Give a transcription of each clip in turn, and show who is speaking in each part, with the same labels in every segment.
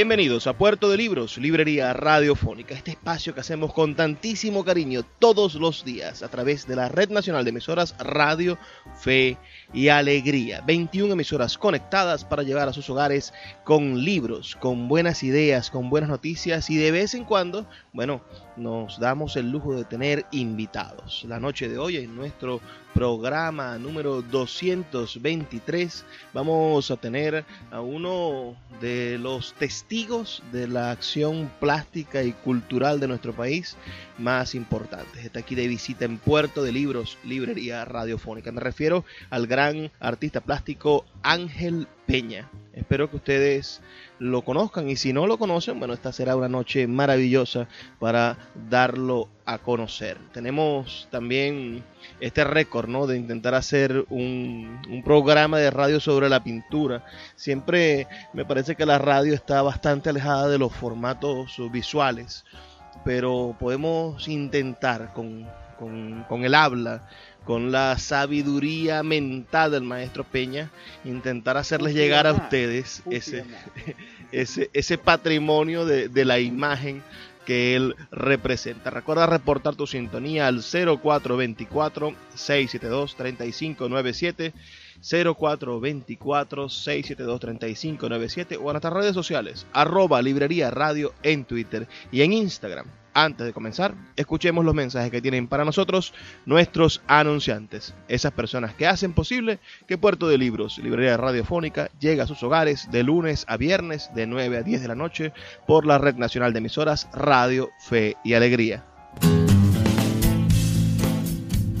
Speaker 1: Bienvenidos a Puerto de Libros, Librería Radiofónica, este espacio que hacemos con tantísimo cariño todos los días a través de la Red Nacional de Emisoras Radio Fe y Alegría. 21 emisoras conectadas para llevar a sus hogares con libros, con buenas ideas, con buenas noticias y de vez en cuando, bueno, nos damos el lujo de tener invitados. La noche de hoy en nuestro programa número 223 vamos a tener a uno de los testigos de la acción plástica y cultural de nuestro país más importantes. Está aquí de visita en Puerto de Libros, Librería Radiofónica. Me refiero al gran artista plástico Ángel Peña. Espero que ustedes lo conozcan y si no lo conocen, bueno, esta será una noche maravillosa para darlo a conocer. Tenemos también este récord, ¿no? De intentar hacer un, un, programa de radio sobre la pintura. Siempre me parece que la radio está bastante alejada de los formatos visuales, pero podemos intentar con, con, con el habla con la sabiduría mental del maestro Peña, intentar hacerles llegar a ustedes ese, ese, ese patrimonio de, de la imagen que él representa. Recuerda reportar tu sintonía al 0424-672-3597, 0424-672-3597 o a nuestras redes sociales, arroba librería radio en Twitter y en Instagram antes de comenzar, escuchemos los mensajes que tienen para nosotros nuestros anunciantes, esas personas que hacen posible que Puerto de Libros, Librería Radiofónica, llegue a sus hogares de lunes a viernes de 9 a 10 de la noche por la Red Nacional de Emisoras Radio, Fe y Alegría.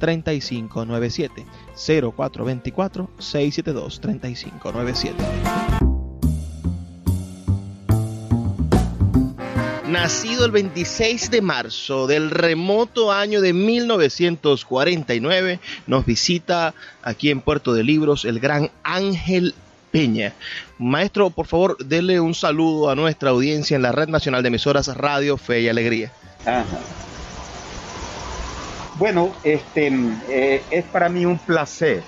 Speaker 1: 3597 0424 672 3597. Nacido el 26 de marzo del remoto año de 1949, nos visita aquí en Puerto de Libros el gran Ángel Peña. Maestro, por favor, dele un saludo a nuestra audiencia en la Red Nacional de Emisoras Radio Fe y Alegría.
Speaker 2: Ajá. Bueno, este, eh, es para mí un placer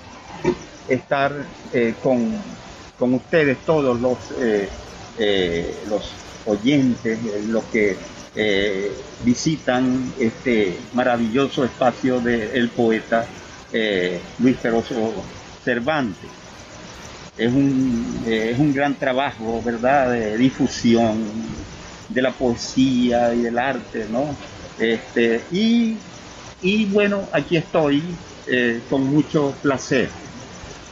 Speaker 2: estar eh, con, con, ustedes todos los, eh, los oyentes, los que visitan este maravilloso espacio del poeta Luis Peroso Cervantes. es un, es un gran trabajo, ¿verdad?, de difusión de la poesía y del arte, ¿no? Este, y, y bueno, aquí estoy eh, con mucho placer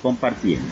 Speaker 2: compartiendo.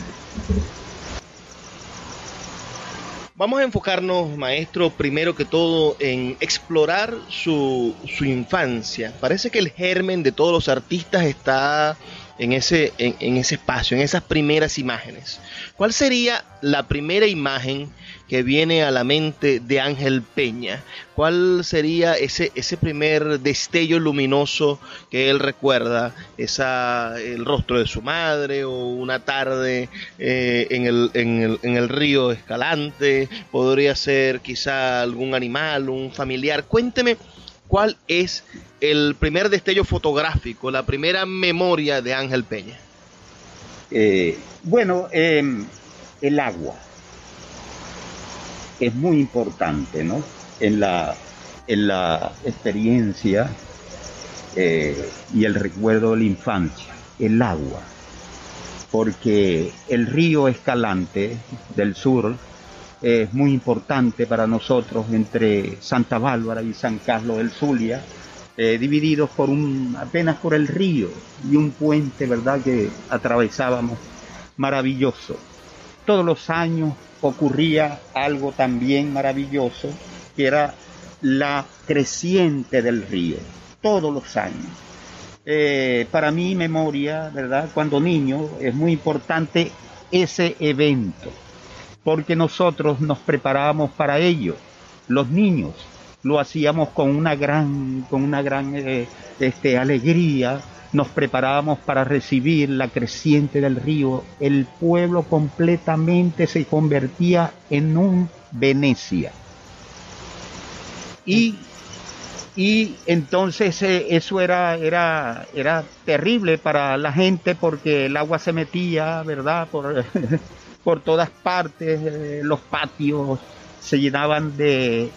Speaker 1: Vamos a enfocarnos, maestro, primero que todo en explorar su, su infancia. Parece que el germen de todos los artistas está en ese, en, ese espacio, en esas primeras imágenes. ¿Cuál sería la primera imagen que viene a la mente de Ángel Peña? ¿Cuál sería ese, ese primer destello luminoso que él recuerda? Esa, el rostro de su madre o una tarde eh, en, el, en, el, en el río Escalante, podría ser quizá algún animal, un familiar. Cuénteme ¿Cuál es el primer destello fotográfico, la primera memoria de Ángel Peña?
Speaker 2: Eh, bueno, em, el agua es muy importante, ¿no? En la, en la experiencia eh, y el recuerdo de la infancia, el agua. Porque el río Escalante del sur es muy importante para nosotros entre Santa Bárbara y San Carlos del Zulia, eh, divididos por un, apenas por el río y un puente, ¿verdad?, que atravesábamos maravilloso. Todos los años ocurría algo también maravilloso, que era la creciente del río, todos los años. Eh, para mi memoria, ¿verdad? Cuando niño es muy importante ese evento porque nosotros nos preparábamos para ello. Los niños lo hacíamos con una gran, con una gran eh, este, alegría, nos preparábamos para recibir la creciente del río. El pueblo completamente se convertía en un Venecia. Y, y entonces eh, eso era, era, era terrible para la gente porque el agua se metía, ¿verdad? Por, por todas partes, eh, los patios se llenaban de,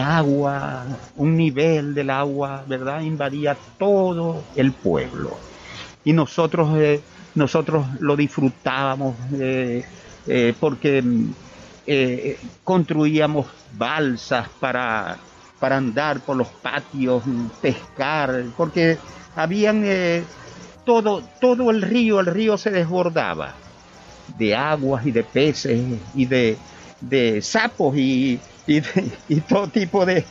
Speaker 2: agua, un nivel del agua, ¿verdad? Invadía todo el pueblo. Y nosotros, eh, nosotros lo disfrutábamos eh, porque construíamos balsas para, para andar por los patios, pescar, porque habían todo, todo el río, el río se desbordaba de aguas y de peces y de, sapos y, y, todo tipo de,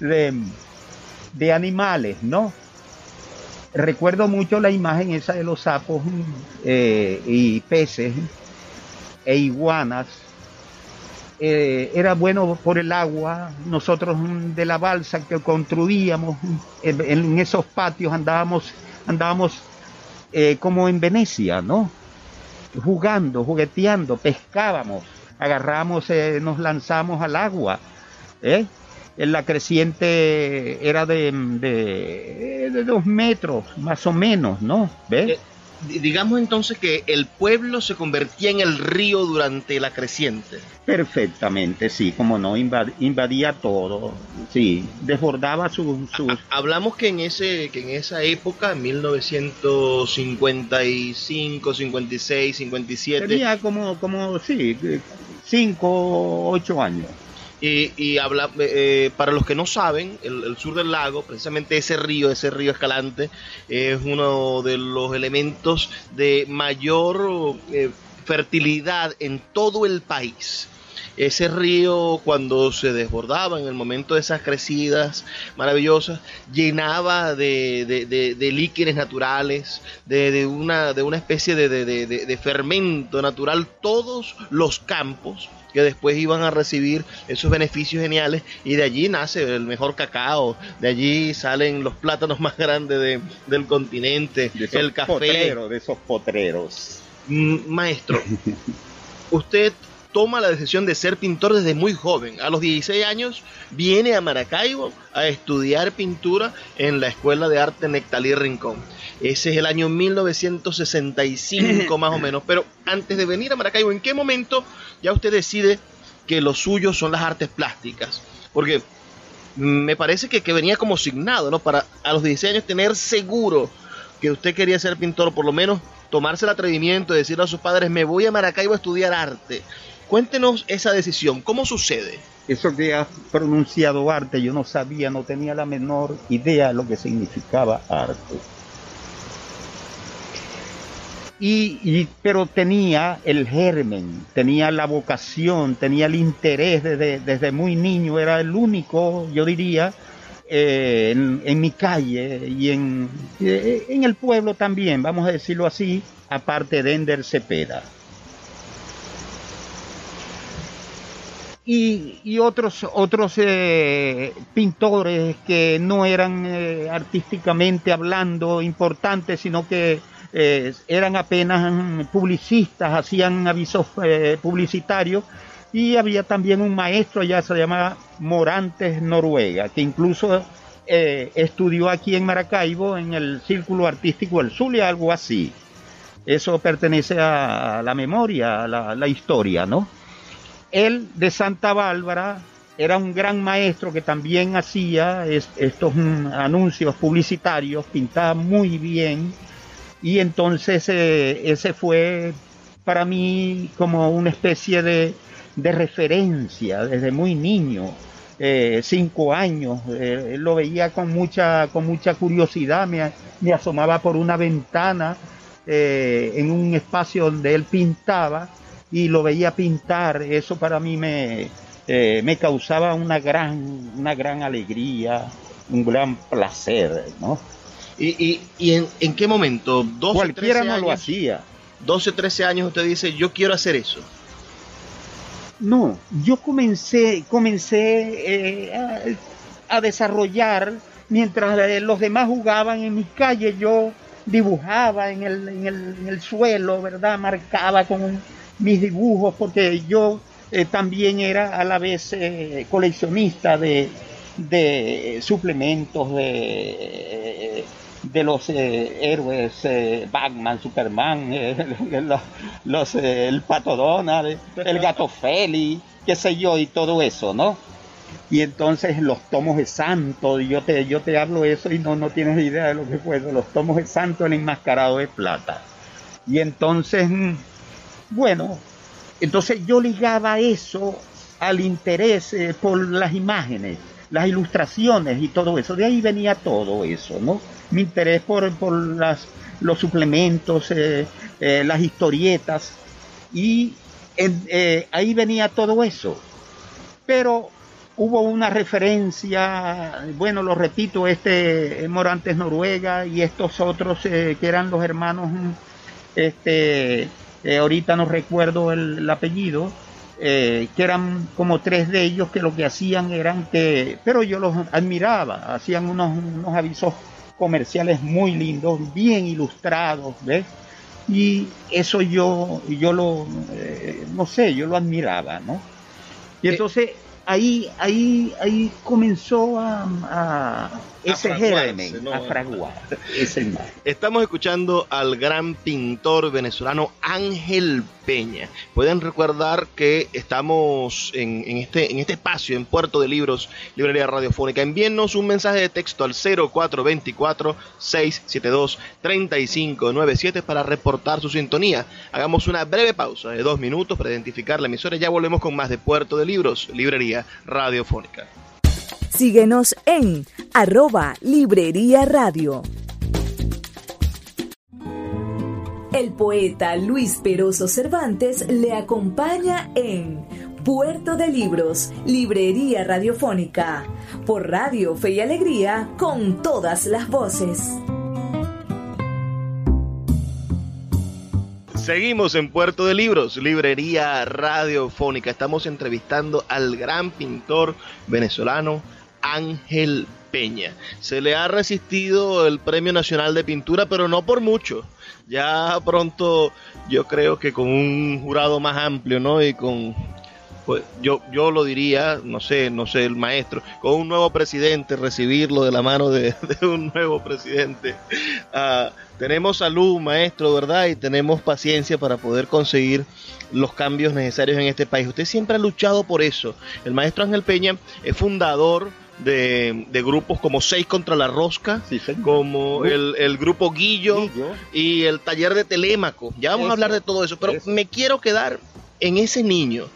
Speaker 2: de, animales, ¿no? Recuerdo mucho la imagen esa de los sapos eh, y peces e iguanas. Eh, era bueno por el agua. Nosotros de la balsa que construíamos en, esos patios andábamos, andábamos eh, como en Venecia, ¿no? Jugando, jugueteando, pescábamos, agarramos, eh, nos lanzamos al agua. ¿eh? La creciente era de, de, dos metros, más o menos, ¿no? ¿Ves?
Speaker 1: Digamos entonces que el pueblo se convertía en el río durante la creciente.
Speaker 2: Perfectamente, sí, como no, invadía todo, sí, desbordaba sus...
Speaker 1: Hablamos que en, ese, que en esa época, 1955, 56, 57...
Speaker 2: Tenía como, como sí, 5, 8 años.
Speaker 1: Y, habla, eh, para los que no saben, el, sur del lago, precisamente ese río, ese río escalante, es uno de los elementos de mayor eh, fertilidad en todo el país. Ese río cuando se desbordaba en el momento de esas crecidas maravillosas, llenaba de, de, líquidos naturales, de, una, de una especie de fermento natural todos los campos que después iban a recibir esos beneficios geniales y de allí nace el mejor cacao, de allí salen los plátanos más grandes del continente, el café.
Speaker 2: de esos potreros.
Speaker 1: Mm, maestro, usted toma la decisión de ser pintor desde muy joven. A los 16 años viene a Maracaibo a estudiar pintura en la Escuela de Arte Nectalí Rincón. Ese es el año 1965 más o menos. Pero antes de venir a Maracaibo, ¿en qué momento ya usted decide que lo suyo son las artes plásticas? Porque me parece que, venía como signado, ¿no? Para a los 16 años tener seguro que usted quería ser pintor, por lo menos tomarse el atrevimiento de decirle a sus padres, me voy a Maracaibo a estudiar arte. Cuéntenos esa decisión, ¿cómo sucede?
Speaker 2: Eso que has pronunciado arte, yo no sabía, no tenía la menor idea de lo que significaba arte. Y, pero tenía el germen, tenía la vocación, tenía el interés desde, desde muy niño, era el único, yo diría, eh, en, mi calle y en, eh, en el pueblo también, vamos a decirlo así, aparte de Ender Cepeda. Y, otros, otros eh, pintores que no eran artísticamente hablando importantes, sino que eran apenas publicistas, hacían avisos publicitarios y había también un maestro allá, se llamaba Morantes Noruega, que incluso eh, estudió aquí en Maracaibo en el Círculo Artístico del Zulia, algo así. Eso pertenece a la memoria, a la, historia, ¿no? Él de Santa Bárbara era un gran maestro que también hacía estos mm, anuncios publicitarios, pintaba muy bien y entonces eh, ese fue para mí como una especie de, referencia desde muy niño, eh, cinco años. Eh, lo veía con mucha, con mucha curiosidad, me, me asomaba por una ventana eh, en un espacio donde él pintaba y lo veía pintar. Eso para mí me, me causaba una gran, una gran alegría, un gran placer, ¿no?
Speaker 1: ¿Y, y, en, en, qué momento? 12,
Speaker 2: Cualquiera no lo hacía.
Speaker 1: 12, 13 años usted dice, yo quiero hacer eso.
Speaker 2: No, yo comencé, comencé eh, a, desarrollar, mientras eh, los demás jugaban en mis calles, yo dibujaba en el, en el, en el suelo, ¿verdad? Marcaba con mis dibujos, porque yo eh, también era a la vez coleccionista de, de suplementos, de de los eh, héroes eh, Batman, Superman, eh, los, el Pato Donald, el Gato Feli, qué sé yo, y todo eso, ¿no? Y entonces los tomos de santo, yo te, yo te hablo eso y no, no tienes idea de lo que fue los tomos de santo, el enmascarado de plata. Y entonces, mm, bueno, entonces yo ligaba eso al interés por las imágenes, las ilustraciones y todo eso. De ahí venía todo eso, ¿no? mi interés por, por las, los suplementos, eh, eh, las historietas, y eh, ahí venía todo eso. Pero hubo una referencia, bueno, lo repito, este Morantes Noruega y estos otros que eran los hermanos, este, ahorita no recuerdo el, apellido, que eran como tres de ellos que lo que hacían eran que, pero yo los admiraba, hacían unos, unos avisos comerciales muy lindos, bien ilustrados, ¿ves? Y eso yo, yo lo, eh, no sé, yo lo admiraba, ¿no? Y eh, entonces ahí, ahí, ahí comenzó a, ese germen, a fraguar.
Speaker 1: Estamos escuchando al gran pintor venezolano Ángel Peña. Pueden recordar que estamos en, este, en este espacio, en Puerto de Libros, Librería Radiofónica. Envíennos un mensaje de texto al 0424-672-3597 para reportar su sintonía. Hagamos una breve pausa de dos minutos para identificar la emisora y ya volvemos con más de Puerto de Libros, Librería Radiofónica.
Speaker 3: Síguenos en arroba Librería Radio. El poeta Luis Peroso Cervantes le acompaña en Puerto de Libros, Librería Radiofónica, por Radio Fe y Alegría, con todas las voces.
Speaker 1: Seguimos en Puerto de Libros, Librería Radiofónica. Estamos entrevistando al gran pintor venezolano Ángel Peña. Se le ha resistido el Premio Nacional de Pintura, pero no por mucho. Ya pronto yo creo que con un jurado más amplio, ¿no? Y con pues yo, yo lo diría, no sé, no sé, el maestro, con un nuevo presidente, recibirlo de la mano de, un nuevo presidente. Ah, tenemos salud, maestro, ¿verdad? Y tenemos paciencia para poder conseguir los cambios necesarios en este país. Usted siempre ha luchado por eso. El maestro Ángel Peña es fundador de, de grupos como Seis contra la Rosca,
Speaker 2: Sí,
Speaker 1: como el, el grupo Guillo,
Speaker 2: Guillo.
Speaker 1: y el taller de Telémaco. Ya vamos
Speaker 2: Eso,
Speaker 1: a hablar de todo eso, pero
Speaker 2: eso.
Speaker 1: me quiero quedar en ese niño,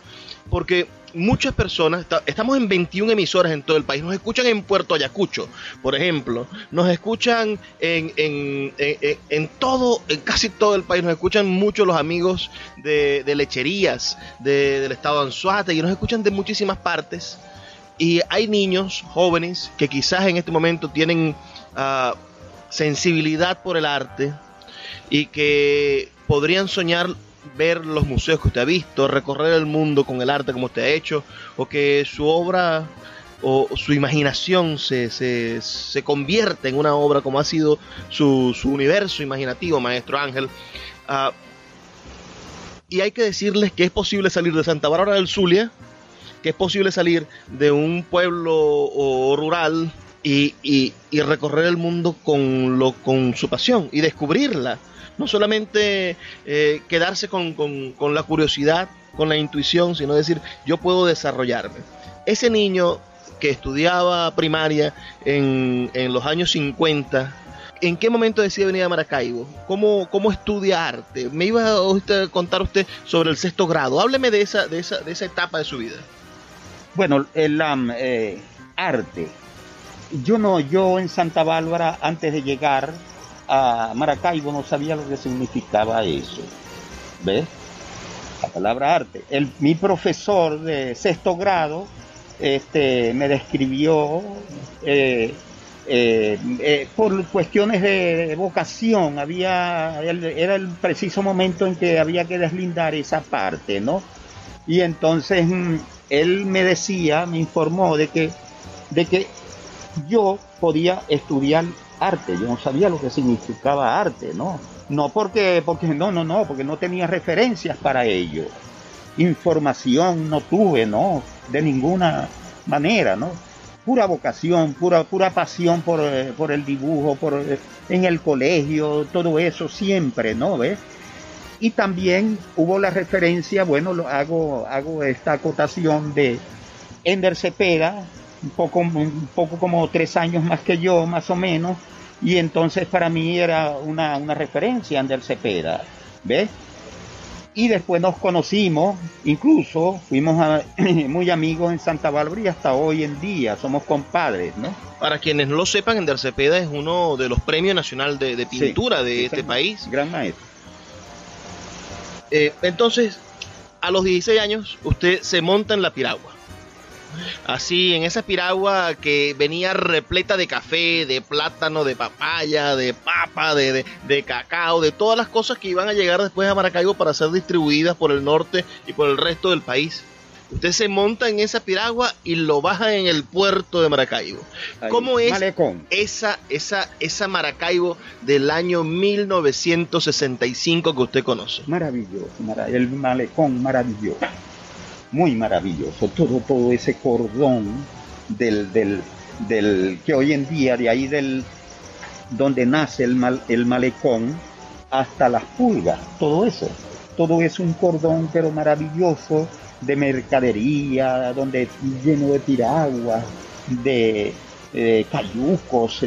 Speaker 1: porque muchas personas, esta- estamos en 21 emisoras en todo el país, nos escuchan en Puerto Ayacucho, por ejemplo, nos escuchan en, en, en- en- todo, en casi todo el país, nos escuchan mucho los amigos de, de lecherías de- del estado de Anzuate, y nos escuchan de muchísimas partes. Y hay niños jóvenes que quizás en este momento tienen ah, sensibilidad por el arte y que podrían soñar ver los museos que usted ha visto, recorrer el mundo con el arte como usted ha hecho, o que su obra o su imaginación se, se, se convierta en una obra como ha sido su, su universo imaginativo, maestro Ángel. Ah, y hay que decirles que es posible salir de Santa Bárbara del Zulia, que es posible salir de un pueblo o rural y, y- recorrer el mundo con, lo, con su pasión y descubrirla. No solamente eh, quedarse con, la curiosidad, con la intuición, sino decir, yo puedo desarrollarme. Ese niño que estudiaba primaria en, los años 50, ¿en qué momento decide venir a Maracaibo? ¿Cómo, estudia arte? Me iba a contar usted sobre el sexto grado. Hábleme de esa, de esa, de esa etapa de su vida.
Speaker 2: Bueno, el eh, arte. Yo no, yo en Santa Bárbara, antes de llegar a Maracaibo, no sabía lo que significaba eso. ¿Ves? La palabra arte. Mi profesor de sexto grado este, me describió eh, eh, por cuestiones de vocación. Había, el- era el preciso momento en que había que deslindar esa parte, ¿no? Y entonces mm, él me decía, me informó de que, de que yo podía estudiar arte. Yo no sabía lo que significaba arte, ¿no? No porque, porque no, no, no, porque no tenía referencias para ello. Información no tuve, ¿no? De ninguna manera, ¿no? Pura vocación, pura, pura pasión por, eh, por el dibujo, por eh, en el colegio, todo eso siempre, ¿no? ¿Ves? Y también hubo la referencia, bueno, lo hago, hago esta acotación de Ender Cepeda, un poco, un poco como tres años más que yo, más o menos, y entonces para mí era una, una referencia Ender Cepeda, ¿ves? Y después nos conocimos, incluso fuimos a- muy amigos en Santa Bárbara y hasta hoy en día somos compadres, ¿no?
Speaker 1: Para quienes no lo sepan, Ender Cepeda es uno de los premios nacional de, de pintura de este país.
Speaker 2: Gran maestro.
Speaker 1: Eh, entonces, a los 16 años, usted se monta en la piragua. Así, en esa piragua que venía repleta de café, de plátano, de papaya, de papa, de, de- de cacao, de todas las cosas que iban a llegar después a Maracaibo para ser distribuidas por el norte y por el resto del país. Usted se monta en esa piragua y lo baja en el puerto de Maracaibo.
Speaker 2: Ahí,
Speaker 1: ¿Cómo es
Speaker 2: Malecón.
Speaker 1: esa, esa, esa Maracaibo del año 1965 que usted conoce?
Speaker 2: Maravilloso, mara- el malecón maravilloso, muy maravilloso, todo, todo ese cordón del, del, del que hoy en día, de ahí del donde nace el, mal- el malecón hasta las pulgas, todo eso, todo es un cordón pero maravilloso de mercadería, donde lleno de piraguas, de eh, cayucos,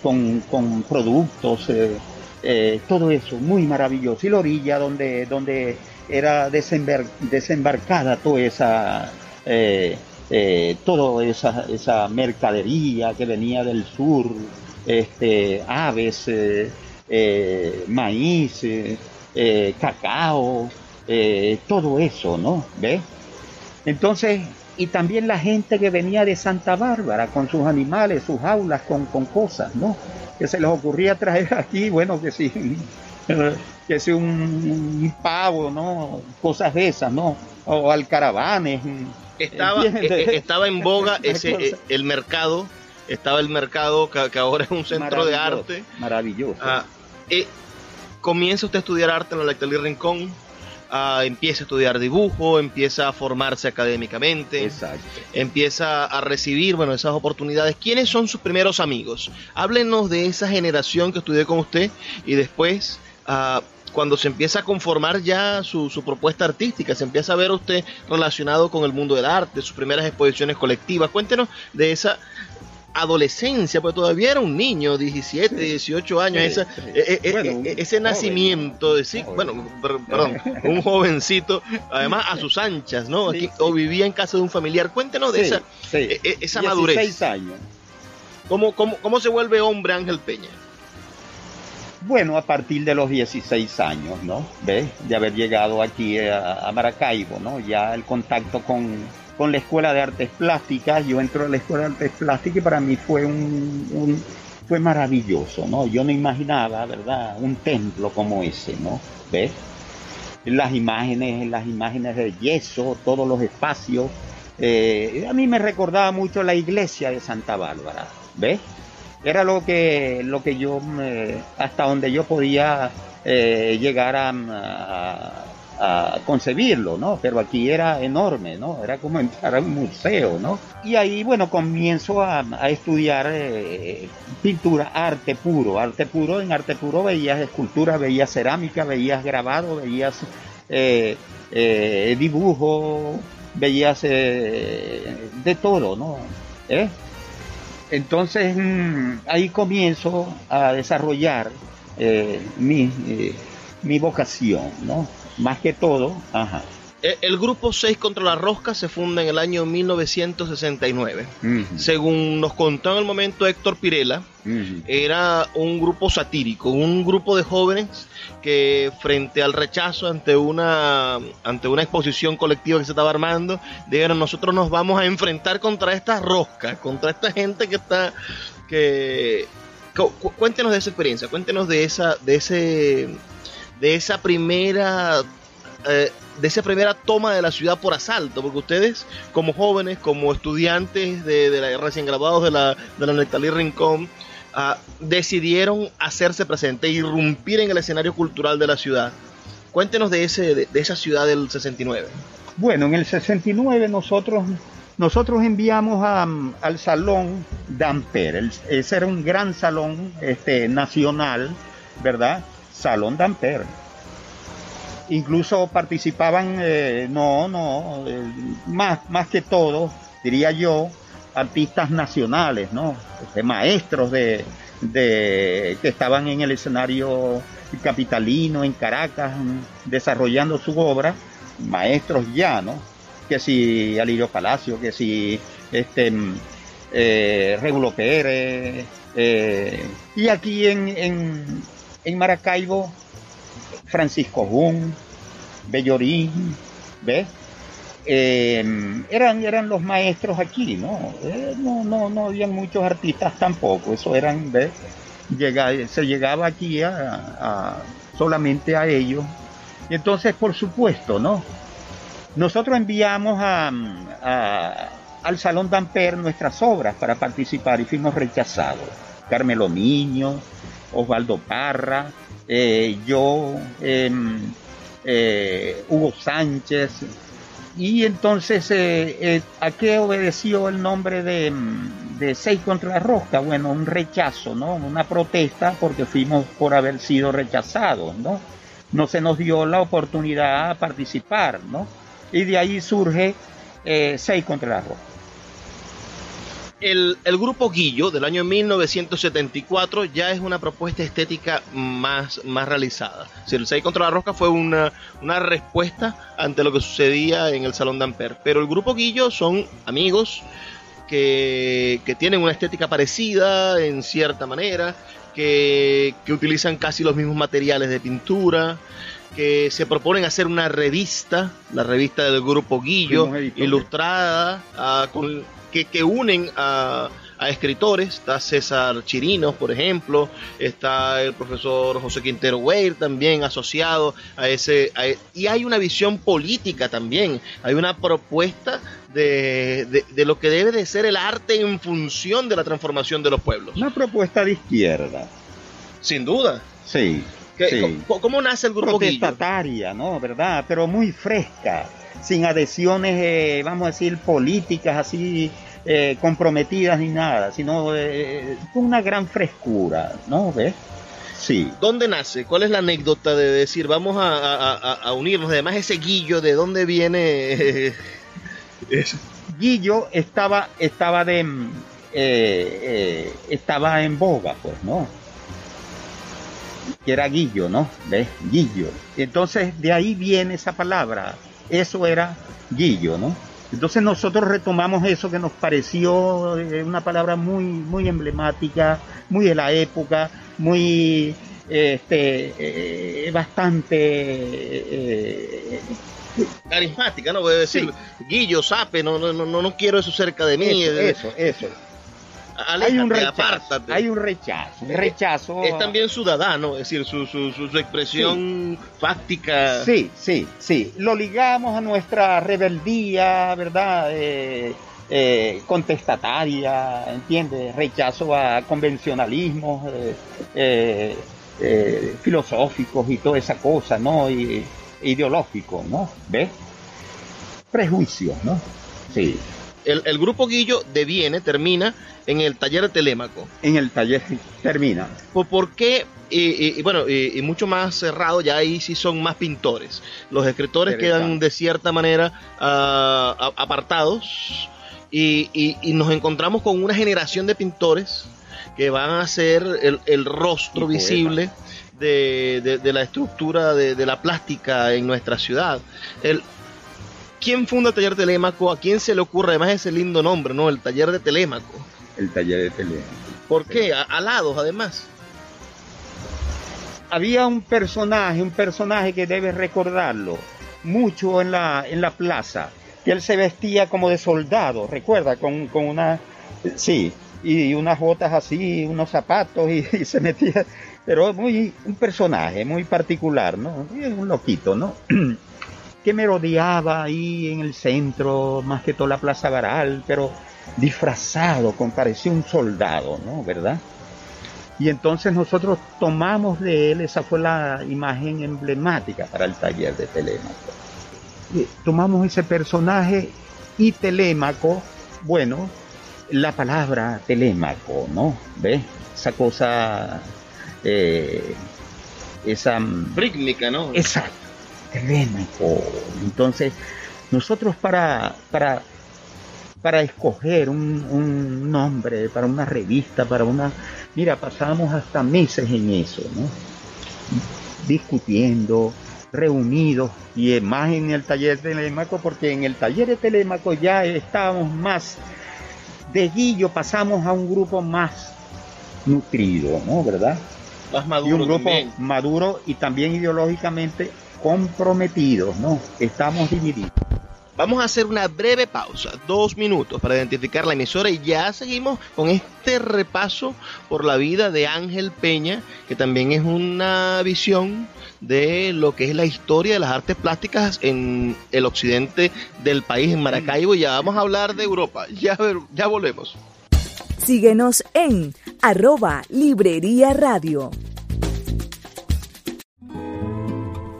Speaker 2: con, con productos, eh, eh, todo eso, muy maravilloso. Y la orilla donde, donde era desembar- desembarcada toda esa, eh, esa, esa mercadería que venía del sur, este, aves, maíz, cacao, eh, todo eso, ¿no? ¿Ves? Entonces, y también la gente que venía de Santa Bárbara con sus animales, sus jaulas, con, con cosas, ¿no? Que se les ocurría traer aquí, bueno, que sí, que sí un, un pavo, ¿no? Cosas de esas, ¿no? O alcaravanes.
Speaker 1: Estaba,
Speaker 2: ¿Entiendes?
Speaker 1: eh, eh, estaba en boga ese, eh, el mercado, estaba el mercado que, ahora es un centro de arte.
Speaker 2: Maravilloso.
Speaker 1: Ah, eh, comienza usted a estudiar arte en la Lectalí Rincón, empieza a estudiar dibujo, empieza a formarse académicamente,
Speaker 2: Exacto.
Speaker 1: empieza a recibir bueno, esas oportunidades. ¿Quiénes son sus primeros amigos? Háblenos de esa generación que estudió con usted y después, ah, cuando se empieza a conformar ya su, su propuesta artística, se empieza a ver usted relacionado con el mundo del arte, sus primeras exposiciones colectivas. Cuéntenos de esa, adolescencia, pues todavía era un niño, 17, 18 años,
Speaker 2: Sí,
Speaker 1: esa-
Speaker 2: sí.
Speaker 1: e- e-
Speaker 2: Bueno,
Speaker 1: e-
Speaker 2: un
Speaker 1: ese
Speaker 2: joven,
Speaker 1: nacimiento, de sí,
Speaker 2: joven.
Speaker 1: bueno, per- perdón, un jovencito, además a sus anchas, ¿no? Aquí-. O vivía en casa de un familiar. Cuéntenos de esa, esa
Speaker 2: 16
Speaker 1: madurez.
Speaker 2: años.
Speaker 1: ¿Cómo, cómo, ¿Cómo se vuelve hombre Ángel Peña?
Speaker 2: Bueno, a partir de los 16 años, ¿no? ¿Ves? De haber llegado aquí a, a Maracaibo, ¿no? Ya el contacto con, con la Escuela de Artes Plásticas, yo entro a la Escuela de Artes Plásticas y para mí fue un, fue maravilloso, ¿no? Yo no imaginaba, ¿verdad? Un templo como ese, ¿no? ¿Ves? Las imágenes, las imágenes de yeso, todos los espacios. eh, a mí me recordaba mucho la iglesia de Santa Bárbara, ¿ves? era lo que lo que yo me- hasta donde yo podía eh, llegar a, a- a concebirlo no pero aquí era enorme no era como entrar a un museo no y ahí bueno comienzo a, estudiar eh, pintura arte puro arte puro en arte puro veías escultura veías cerámica veías grabado veías eh, eh, dibujo veías eh, de todo no. Entonces mm, ahí comienzo a desarrollar mi, mi vocación, ¿no? Más que todo, ajá.
Speaker 1: E- El grupo 6 contra la rosca se funda en el año 1969.
Speaker 2: Ujú,
Speaker 1: Según nos contó en el momento Héctor Pirela, era un grupo satírico, un grupo de jóvenes que frente al rechazo ante una ante una exposición colectiva que se estaba armando, dijeron nosotros nos vamos a enfrentar contra estas roscas, contra esta gente que está que cu- cu- cuéntenos de esa experiencia, cuéntenos de esa de ese de esa primera eh, de esa primera toma de la ciudad por asalto, porque ustedes como jóvenes, como estudiantes de, la, recién graduados de la, de la Nectalí Rincón, ah, decidieron hacerse presente, irrumpir en el escenario cultural de la ciudad. Cuéntenos de, ese, de, esa ciudad del 69.
Speaker 2: Bueno, en el 69 nosotros, nosotros enviamos a- al Salón Damper. Ese era un gran salón este, nacional, ¿verdad? Salón Damper. Incluso participaban, eh, no, no, eh, más, más que todo, diría yo, artistas nacionales, ¿no? Este, maestros de, de- que estaban en el escenario capitalino, en Caracas, desarrollando su obra, maestros ya, ¿no? Que si Alirio Palacio, que si este eh, Regulo Pérez, y aquí en, en Maracaibo, Francisco Jun, Bellorín, ¿ves? Eh, eran, eran los maestros aquí, ¿no? Eh, no, no, no habían muchos artistas tampoco, eso eran, ¿ves? Se llegaba aquí a, solamente a ellos. Y entonces, por supuesto, ¿no? Nosotros enviamos a- al Salón Damper nuestras obras para participar y fuimos rechazados. Carmelo Niño, Osvaldo Parra, eh, yo, em, eh, Hugo Sánchez. Y entonces, eh, ¿a qué obedeció el nombre de, mm, de Seis contra la Rosca? Bueno, un rechazo, ¿no? Una protesta porque fuimos por haber sido rechazados, ¿no? No se nos dio la oportunidad a participar, ¿no? Y de ahí surge Seis contra la Rosca.
Speaker 1: El, el grupo Guillo del año 1974 ya es una propuesta estética más, más realizada. Si el 6 contra la rosca fue una, una respuesta ante lo que sucedía en el Salón Damper. Pero el grupo Guillo son amigos que, que tienen una estética parecida en cierta manera, que, que utilizan casi los mismos materiales de pintura, que se proponen hacer una revista, la revista del grupo Guillo, ilustrada, ah, con, que, que unen a, a escritores. Está César Chirinos, por ejemplo, está el profesor José Quintero Weir también asociado a ese. a e- y hay una visión política también, hay una propuesta de, de- de lo que debe de ser el arte en función de la transformación de los pueblos.
Speaker 2: Una propuesta de izquierda,
Speaker 1: Sin duda.
Speaker 2: sí.
Speaker 1: ¿Qué-
Speaker 2: sí.
Speaker 1: ¿cómo, cómo nace el grupo Guillo?
Speaker 2: protestataria, ¿no? ¿Verdad? Pero muy fresca, sin adhesiones, eh, vamos a decir, políticas así eh, comprometidas ni nada, sino eh, con una gran frescura, ¿no? ¿Ves? Sí.
Speaker 1: ¿Dónde nace? ¿Cuál es la anécdota de decir vamos a, a- a- a unirnos? Además, ese guillo, ¿de dónde viene? eso?
Speaker 2: Guillo estaba, estaba de, mm, eh, estaba en boga, pues, ¿no? Que era Guillo, ¿no? ¿Ves? Guillo. Entonces, de ahí viene esa palabra. Eso era Guillo, ¿no? Entonces nosotros retomamos eso que nos pareció una palabra muy, muy emblemática, muy de la época, muy este, eh, bastante
Speaker 1: eh, carismática, ¿no? Voy a decir, Guillo, Sape, no, no, no, no quiero eso cerca de mí.
Speaker 2: Eso, eso. Hay un rechazo, hay un rechazo, rechazo.
Speaker 1: Es, también ciudadano, es decir, su, su, su, expresión fáctica.
Speaker 2: Sí, sí, sí. Lo ligamos a nuestra rebeldía, ¿verdad? Eh, eh, contestataria, ¿entiendes? Rechazo a convencionalismos eh, eh, filosóficos y toda esa cosa, ¿no? Y, ideológico, ¿no? ¿Ves? Prejuicios, ¿no?
Speaker 1: Sí. El, grupo Guillo deviene, termina en el taller de Telémaco.
Speaker 2: En el taller termina.
Speaker 1: ¿Por, qué? Y, bueno, y, mucho más cerrado, ya ahí sí son más pintores. Los escritores quedan de cierta manera ah, apartados y, nos encontramos con una generación de pintores que van a ser el, rostro visible de, la estructura de, la plástica en nuestra ciudad. El, ¿Quién funda el taller Telémaco? ¿A quién se le ocurre además ese lindo nombre, no? El taller de Telémaco.
Speaker 2: El taller de Telémaco.
Speaker 1: ¿Por qué? alados además.
Speaker 2: Había un personaje, un personaje que debes recordarlo mucho en la, en la plaza y él se vestía como de soldado, recuerda, con, una, sí, y unas botas así, unos zapatos y, se metía, pero muy, un personaje muy particular, ¿no? un loquito, ¿no? que me rodeaba ahí en el centro, más que toda la Plaza Baral, pero disfrazado, con parecía un soldado, ¿no? ¿Verdad? Y entonces nosotros tomamos de él, esa fue la imagen emblemática para el taller de Telémaco tomamos ese personaje y Telémaco, bueno, la palabra Telémaco, ¿no? ¿Ves? Esa cosa, eh, esa...
Speaker 1: Rítmica, ¿no?
Speaker 2: Exacto, Telémaco. Entonces, nosotros para, para, para escoger un, un nombre, para una revista, para una... Mira, pasábamos hasta meses en eso, ¿no? Discutiendo, reunidos y más en el taller de Telemaco, porque en el taller de Telemaco ya estábamos más de Guillo, pasamos a un grupo más nutrido, ¿no? ¿Verdad?
Speaker 1: Más maduro.
Speaker 2: Y un grupo maduro y también ideológicamente comprometidos, ¿no? Estamos divididos.
Speaker 1: Vamos a hacer una breve pausa, dos minutos, para identificar la emisora y ya seguimos con este repaso por la vida de Ángel Peña, que también es una visión de lo que es la historia de las artes plásticas en el occidente del país, en Maracaibo. Ya vamos a hablar de Europa. Ya, ya volvemos.
Speaker 3: Síguenos en arroba Librería Radio.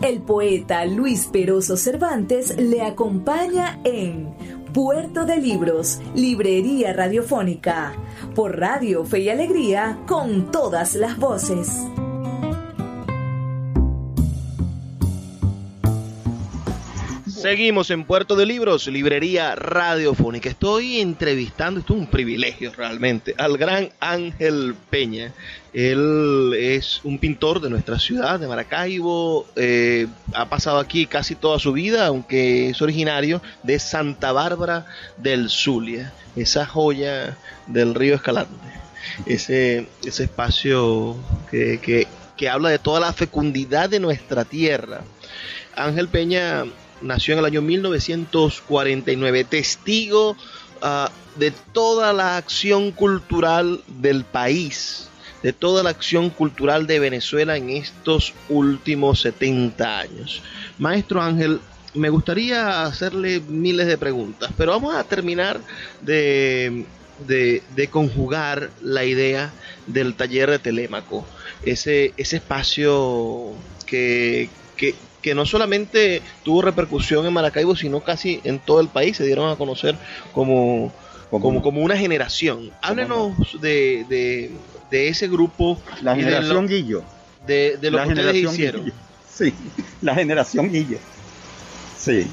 Speaker 3: El poeta Luis Peroso Cervantes le acompaña en Puerto de Libros, Librería Radiofónica, por Radio Fe y Alegría, con todas las voces.
Speaker 1: Seguimos en Puerto de Libros, librería radiofónica. Estoy entrevistando, esto es un privilegio realmente, al gran Ángel Peña. Él es un pintor de nuestra ciudad, de Maracaibo. Eh, ha pasado aquí casi toda su vida, aunque es originario de Santa Bárbara del Zulia, esa joya del río Escalante. Ese, ese espacio que, que habla de toda la fecundidad de nuestra tierra. Ángel Peña nació en el año 1949, testigo ah, de toda la acción cultural del país, de toda la acción cultural de Venezuela en estos últimos 70 años. Maestro Ángel, me gustaría hacerle miles de preguntas, pero vamos a terminar de, de, conjugar la idea del taller de Telémaco, ese, ese espacio que, que, que no solamente tuvo repercusión en Maracaibo, sino casi en todo el país, se dieron a conocer como, como, como una generación. Háblenos de, de, ese grupo.
Speaker 2: La generación Guillo.
Speaker 1: De, lo que ustedes hicieron.
Speaker 2: Sí, la generación Guillo. Sí.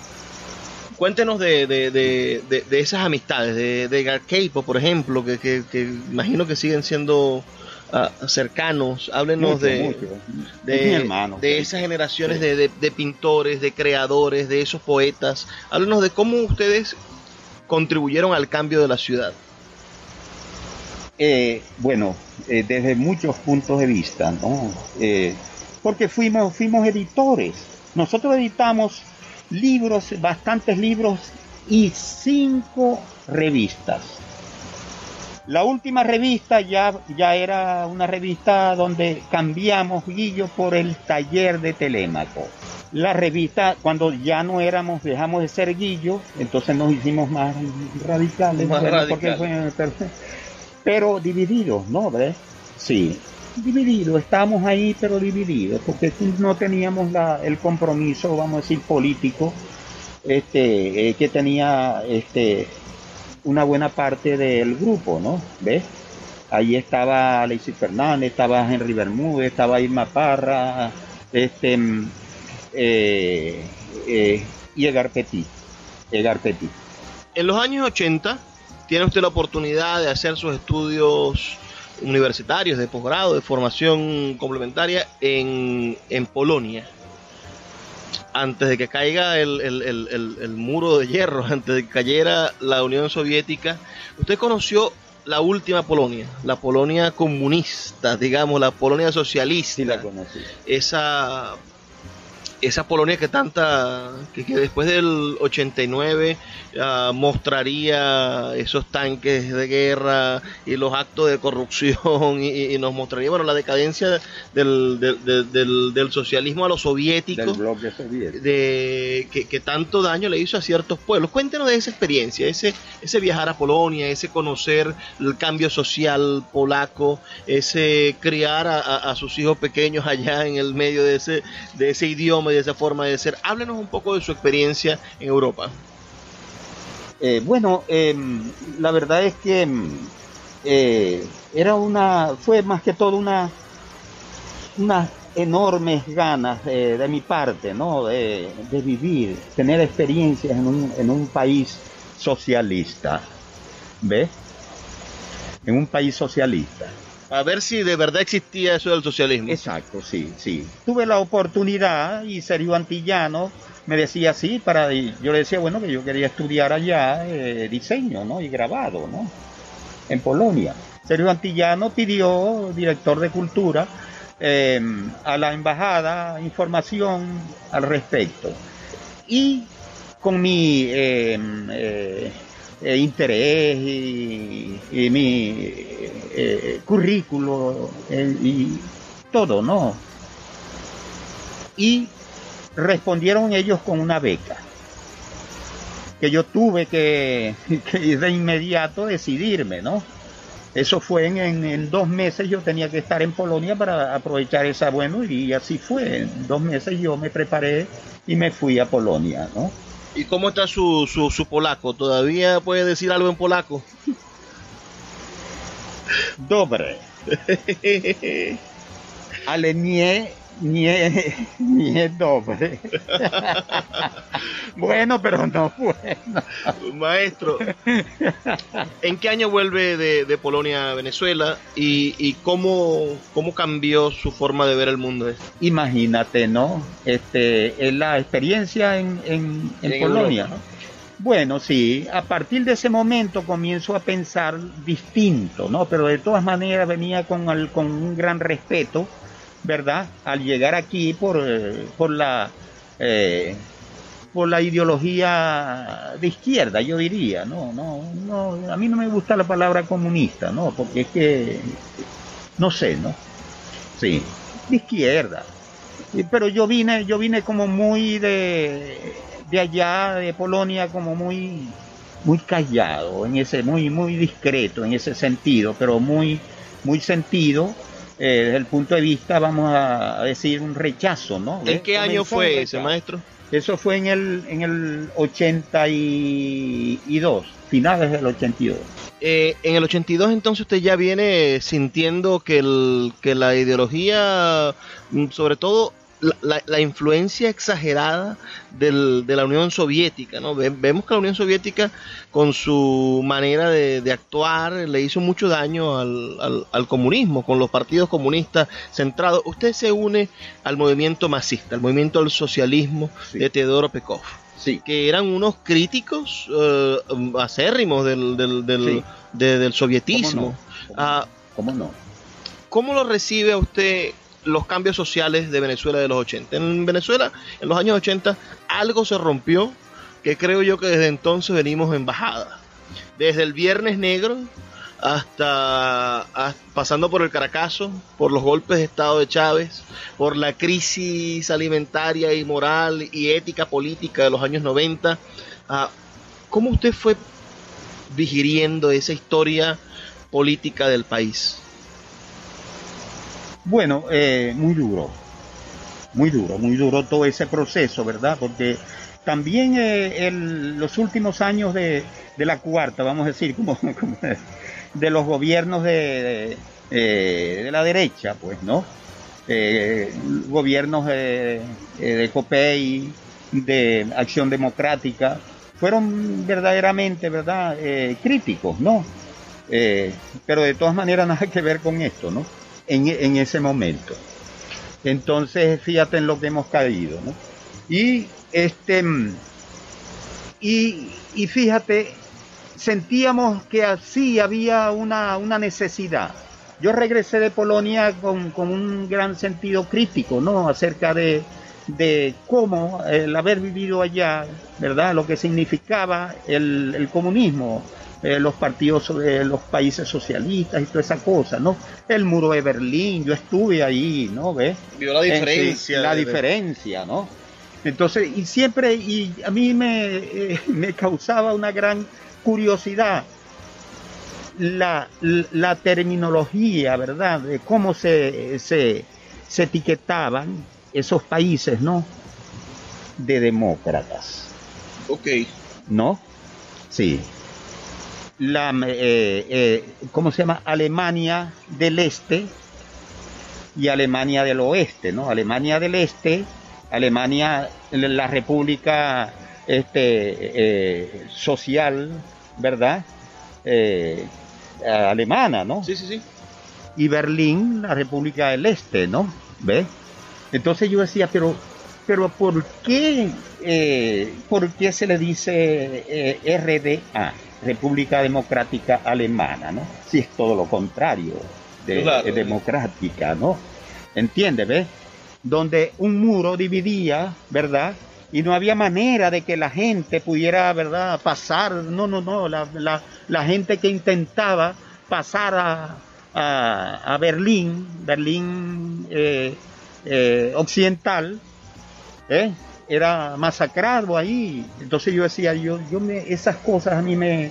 Speaker 1: Cuéntenos de, de, de, de esas amistades, de, de por ejemplo, que, que, que, imagino que siguen siendo uh, cercanos. Háblenos
Speaker 2: Mucho,
Speaker 1: de,
Speaker 2: mucho.
Speaker 1: de,
Speaker 2: hermano,
Speaker 1: de esas generaciones
Speaker 2: Sí.
Speaker 1: de, de- de pintores, de creadores, de esos poetas. Háblenos de cómo ustedes contribuyeron al cambio de la ciudad.
Speaker 2: Eh, bueno, eh, desde muchos puntos de vista, ¿no? Eh, porque fuimos, fuimos editores. Nosotros editamos libros, bastantes libros y cinco revistas. La última revista ya, ya era una revista donde cambiamos Guillo por el taller de Telémaco. La revista, cuando ya no éramos, dejamos de ser Guillo, entonces nos hicimos más radicales.
Speaker 1: Más radicales.
Speaker 2: fue- pero, pero divididos, ¿no? ¿Ves? Sí, divididos, estábamos ahí, pero divididos, porque no teníamos la- el compromiso, vamos a decir, político, este, eh, que tenía este, una buena parte del grupo, ¿no? ¿Ves? Ahí estaba Alexis Fernández, estaba Henry Bermúdez, estaba Irma Parra, este, mm, eh, eh, y Edgar Petit. Edgar Petit.
Speaker 1: En los años 80 tiene usted la oportunidad de hacer sus estudios universitarios, de posgrado, de formación complementaria en, en Polonia. Antes de que caiga el, el- el- el- muro de hierro, antes de que cayera la Unión Soviética, usted conoció la última Polonia, la Polonia comunista, digamos, la Polonia socialista
Speaker 2: Sí la conocí.
Speaker 1: esa esa Polonia que tanta que, que después del 89 ah, mostraría esos tanques de guerra y los actos de corrupción y, y nos mostraría bueno la decadencia del, del, del- del- del socialismo a lo
Speaker 2: Del
Speaker 1: soviético
Speaker 2: bloque soviético.
Speaker 1: de que, que tanto daño le hizo a ciertos pueblos. Cuéntenos de esa experiencia, ese, ese viajar a Polonia, ese conocer el cambio social polaco, ese criar a, a- a sus hijos pequeños allá en el medio de ese, de ese idioma y de esa forma de ser. Háblenos un poco de su experiencia en Europa.
Speaker 2: Eh, bueno, em, la verdad es que em, eh, era una, fue más que todo una, unas enormes ganas eh, de mi parte, ¿no? De, de vivir, tener experiencias en un, en un país socialista, ¿ves? En un país socialista.
Speaker 1: A ver si de verdad existía eso del socialismo.
Speaker 2: Exacto, sí, sí. Tuve la oportunidad y Sergio Antillano me decía así, para, yo le decía, bueno, que yo quería estudiar allá eh, diseño, ¿no? Y grabado, ¿no? En Polonia. Sergio Antillano pidió, director de cultura, eh, a la embajada información al respecto. Y con mi eh, eh, eh, interés y, mi eh, currículo eh, y todo, ¿no? Y respondieron ellos con una beca que yo tuve que, que de inmediato decidirme, ¿no? Eso fue en dos meses, yo tenía que estar en Polonia para aprovechar esa, bueno, y así fue. En dos meses yo me preparé y me fui a Polonia, ¿no?
Speaker 1: ¿Y cómo está su, su, su polaco? ¿Todavía puede decir algo en polaco?
Speaker 2: Dobre. Ale nie, nie, nie dobre. bueno, pero no bueno.
Speaker 1: Maestro, ¿en qué año vuelve de, de Polonia a Venezuela y, y cómo, cómo cambió su forma de ver el mundo?
Speaker 2: Imagínate, ¿no? Este, en la experiencia en, en, en
Speaker 1: En
Speaker 2: Polonia.
Speaker 1: Europa.
Speaker 2: Bueno, sí, a partir de ese momento comienzo a pensar distinto, ¿no? Pero de todas maneras venía con, el- con un gran respeto, ¿verdad? Al llegar aquí por, por la eh, por la ideología de izquierda, yo diría, no, no, no, a mí no me gusta la palabra comunista, ¿no? Porque es que, no sé, ¿no? Sí, de izquierda. Pero yo vine, yo vine como muy de, de allá, de Polonia, como muy, muy callado, en ese, muy, muy discreto en ese sentido, pero muy, muy sentido eh, desde el punto de vista, vamos a decir, un rechazo, ¿no?
Speaker 1: ¿En qué año
Speaker 2: Comenzó
Speaker 1: fue ese, maestro?
Speaker 2: Eso fue en el, en el 82, finales del 82.
Speaker 1: Eh, en el 82 entonces usted ya viene sintiendo que, el, que la ideología, mm, sobre todo la, influencia exagerada del, de la Unión Soviética. ¿no? Vemos que la Unión Soviética, con su manera de, actuar, le hizo mucho daño al, al, comunismo, con los partidos comunistas centrados. Usted se une al movimiento masista, al movimiento del socialismo de Teodoro Pekov. Sí. que eran unos críticos eh, acérrimos del, del, del, sovietismo.
Speaker 2: ¿Cómo ah, ¿Cómo no?
Speaker 1: ¿Cómo lo recibe a usted los cambios sociales de Venezuela de los 80. En Venezuela, en los años 80, algo se rompió que creo yo que desde entonces venimos en bajada. Desde el Viernes Negro hasta, pasando por el Caracazo, por los golpes de Estado de Chávez, por la crisis alimentaria y moral y ética política de los años 90. Ah, ¿Cómo usted fue digiriendo esa historia política del país?
Speaker 2: Bueno, eh, muy duro, muy duro, muy duro todo ese proceso, ¿verdad? Porque también eh, los últimos años de, la cuarta, vamos a decir, como, de los gobiernos de, de, la derecha, pues, ¿no? Eh, gobiernos de, de COPEI, de Acción Democrática, fueron verdaderamente, ¿verdad?, críticos, ¿no? pero de todas maneras nada que ver con esto, ¿no? En, ese momento. Entonces, fíjate en lo que hemos caído, ¿no? Y este y, y fíjate, sentíamos que así había una, una necesidad. Yo regresé de Polonia con, con, un gran sentido crítico, ¿no? Acerca de, de cómo el haber vivido allá, ¿verdad? Lo que significaba el comunismo, eh, los partidos de los países socialistas y toda esa cosa, ¿no? El muro de Berlín, yo estuve ahí, ¿no? ¿Ves?
Speaker 1: Vio la diferencia.
Speaker 2: la diferencia, ¿no? Entonces, y siempre, y a mí me, eh, me causaba una gran curiosidad la, la, terminología, ¿verdad? De cómo se, se, se etiquetaban esos países, ¿no? De demócratas.
Speaker 1: Ok.
Speaker 2: ¿No? Sí la, eh, eh, ¿cómo se llama? Alemania del Este y Alemania del Oeste, ¿no? Alemania del Este, Alemania, la República este, eh, Social, ¿verdad? alemana, ¿no?
Speaker 1: Sí, sí, sí.
Speaker 2: Y Berlín, la República del Este, ¿no? ¿Ve? Entonces yo decía, pero, pero ¿por qué, ¿por qué se le dice RDA? República Democrática Alemana, ¿no? Si es todo lo contrario de, democrática, ¿no? ¿Entiendes, ves? Donde un muro dividía, ¿verdad? Y no había manera de que la gente pudiera, ¿verdad?, pasar. No, no, no. La, gente que intentaba pasar a, a, Berlín, Berlín eh, eh, occidental, ¿eh? Era masacrado ahí. Entonces yo decía, yo, yo me, esas cosas a mí me,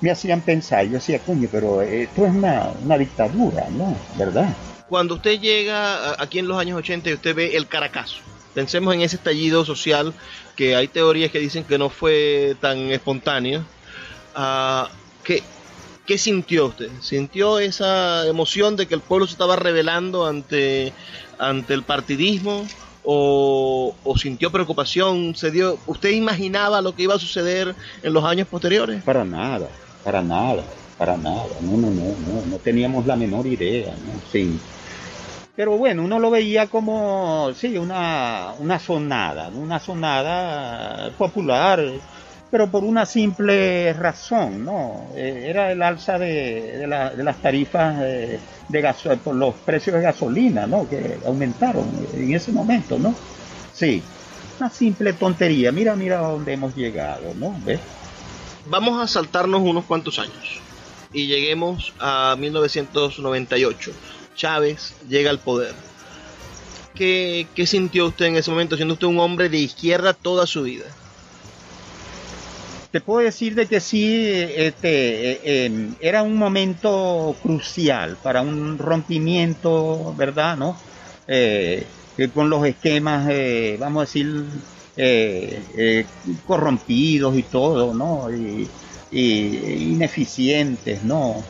Speaker 2: me hacían pensar. Yo decía, coño, pero esto es una, una dictadura, ¿no? ¿Verdad?
Speaker 1: Cuando usted llega aquí en los años 80 y usted ve el Caracazo, pensemos en ese estallido social que hay teorías que dicen que no fue tan espontáneo. Uh, ¿qué, ¿Qué sintió usted? ¿Sintió esa emoción de que el pueblo se estaba rebelando ante, ante el partidismo? O, sintió preocupación? ¿Se dio, ¿Usted imaginaba lo que iba a suceder en los años posteriores?
Speaker 2: Para nada, para nada, para nada. No, no, no, no, no teníamos la menor idea, ¿no? Sí. Pero bueno, uno lo veía como, sí, una, una sonada, una sonada popular, pero por una simple razón, ¿no? Eh, era el alza de, las tarifas de, de por los precios de gasolina, ¿no? Que aumentaron en ese momento, ¿no? Sí, una simple tontería. Mira, mira a dónde hemos llegado, ¿no? ¿Ves?
Speaker 1: Vamos a saltarnos unos cuantos años y lleguemos a 1998. Chávez llega al poder. ¿Qué, ¿Qué sintió usted en ese momento, siendo usted un hombre de izquierda toda su vida?
Speaker 2: Te puedo decir de que sí, este, eh, era un momento crucial para un rompimiento, ¿verdad? ¿No? Eh, con los esquemas, eh, vamos a decir, corrompidos y todo, ¿no? Y, ineficientes, ¿no?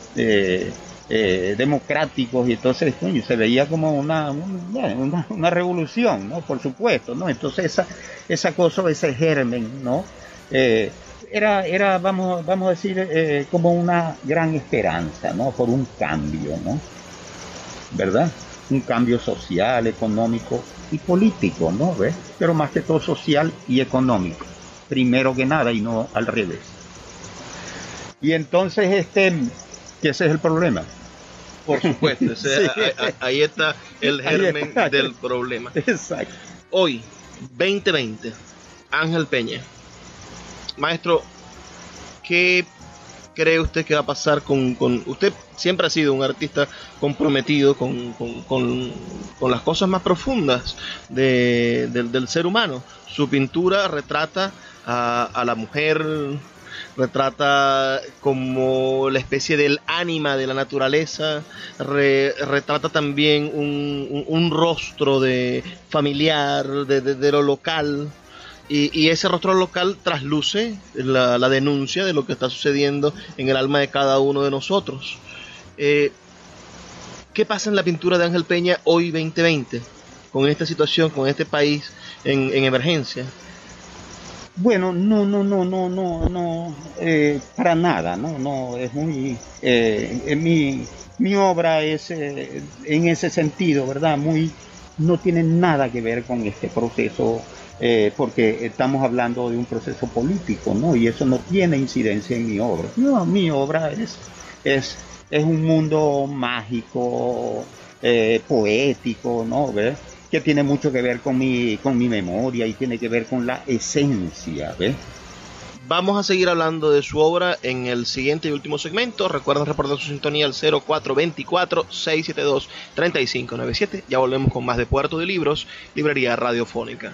Speaker 2: eh, democráticos y entonces se veía como una, una, revolución, ¿no? Por supuesto, ¿no? Entonces esa, esa cosa, ese germen, ¿no? Eh, era, era vamos, vamos a decir, eh, como una gran esperanza, ¿no? Por un cambio, ¿no? ¿Verdad? Un cambio social, económico y político, ¿no? ¿Ves? Pero más que todo social y económico, primero que nada y no al revés. Y entonces, este, que ese es el problema.
Speaker 1: Por supuesto, ahí, está el germen del problema.
Speaker 2: Exacto.
Speaker 1: Hoy, 2020, Ángel Peña. Maestro, ¿qué cree usted que va a pasar con, usted siempre ha sido un artista comprometido con, las cosas más profundas del, ser humano. Su pintura retrata a, la mujer retrata como la especie del ánima de la naturaleza, retrata también un, rostro de familiar, de, lo local. Y, ese rostro local trasluce la, denuncia de lo que está sucediendo en el alma de cada uno de nosotros. Eh, ¿Qué pasa en la pintura de Ángel Peña hoy 2020? Con esta situación, con este país en emergencia.
Speaker 2: Bueno, no, no, no, no, no, no, eh, para nada, no, no, es muy, eh, mi, mi obra es eh, en ese sentido, ¿verdad? Muy, no tiene nada que ver con este proceso, porque estamos hablando de un proceso político, ¿no? Y eso no tiene incidencia en mi obra. No, mi obra es, es, es un mundo mágico, poético, ¿no? ¿Ves? que tiene mucho que ver con mi, con mi memoria y tiene que ver con la esencia.
Speaker 1: Vamos a seguir hablando de su obra en el siguiente y último segmento. Recuerden reportar su sintonía al 0424-672-3597. Ya volvemos con más de Puerto de Libros, Librería Radiofónica.